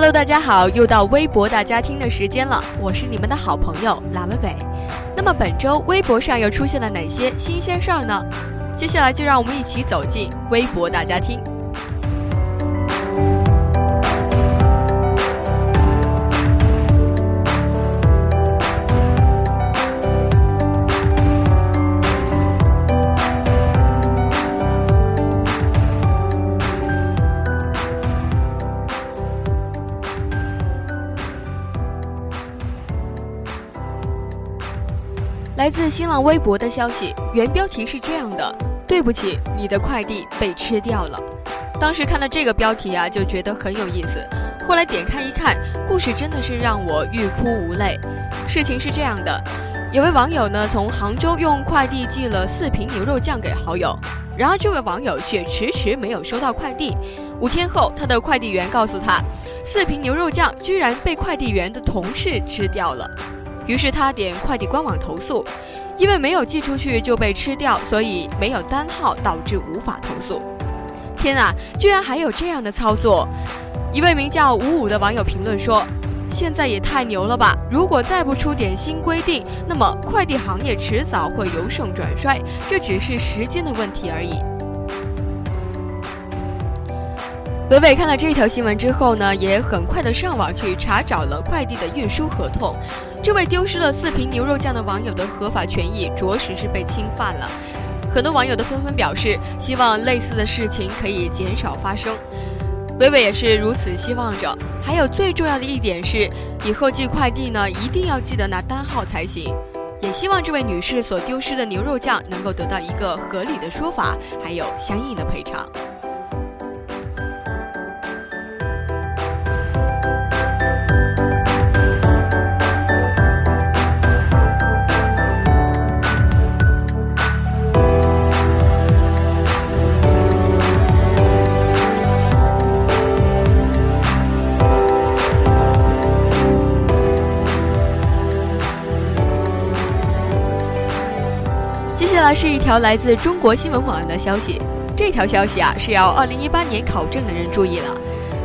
Hello，大家好，又到微博大家听的时间了，我是你们的好朋友蓝伟伟。那么本周微博上又出现了哪些新鲜事儿呢？接下来就让我们一起走进微博大家听。来自新浪微博的消息，原标题是这样的：“对不起，你的快递被吃掉了。”当时看到这个标题啊，就觉得很有意思。后来点开一看，故事真的是让我欲哭无泪。事情是这样的，有位网友呢从杭州用快递寄了四瓶牛肉酱给好友，然而这位网友却迟迟没有收到快递。五天后，他的快递员告诉他，四瓶牛肉酱居然被快递员的同事吃掉了。于是他点快递官网投诉，因为没有寄出去就被吃掉，所以没有单号，导致无法投诉。天啊，居然还有这样的操作！一位名叫五五的网友评论说：“现在也太牛了吧！如果再不出点新规定，那么快递行业迟早会由盛转衰，这只是时间的问题而已。”伟伟看了这条新闻之后呢，也很快的上网去查找了快递的运输合同。这位丢失了四瓶牛肉酱的网友的合法权益着实是被侵犯了。很多网友都纷纷表示，希望类似的事情可以减少发生。伟伟也是如此希望着。还有最重要的一点是，以后寄快递呢，一定要记得拿单号才行。也希望这位女士所丢失的牛肉酱能够得到一个合理的说法，还有相应的赔偿。接下来是一条来自中国新闻网的消息，这条消息啊是要2018年考证的人注意了。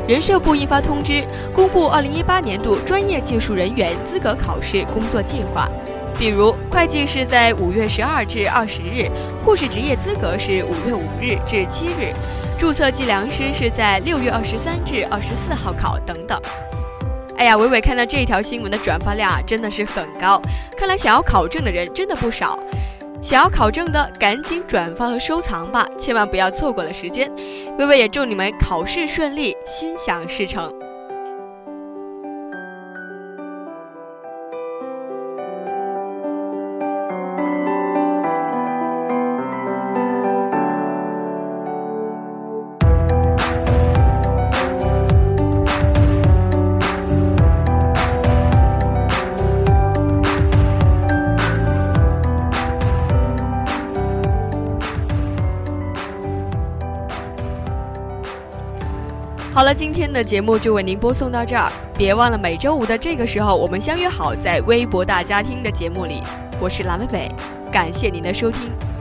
人社部印发通知，公布2018年度专业技术人员资格考试工作计划。比如，会计是在5月12至20日，护士职业资格是5月5日至7日，注册计量师是在6月23至24号考等等。哎呀，伟伟看到这条新闻的转发量啊，真的是很高，看来想要考证的人真的不少。想要考证的，赶紧转发和收藏吧，千万不要错过了时间。微微也祝你们考试顺利，心想事成。好了，今天的节目就为您播送到这儿。别忘了每周五的这个时候，我们相约好在微博大家听的节目里。我是蓝美美，感谢您的收听。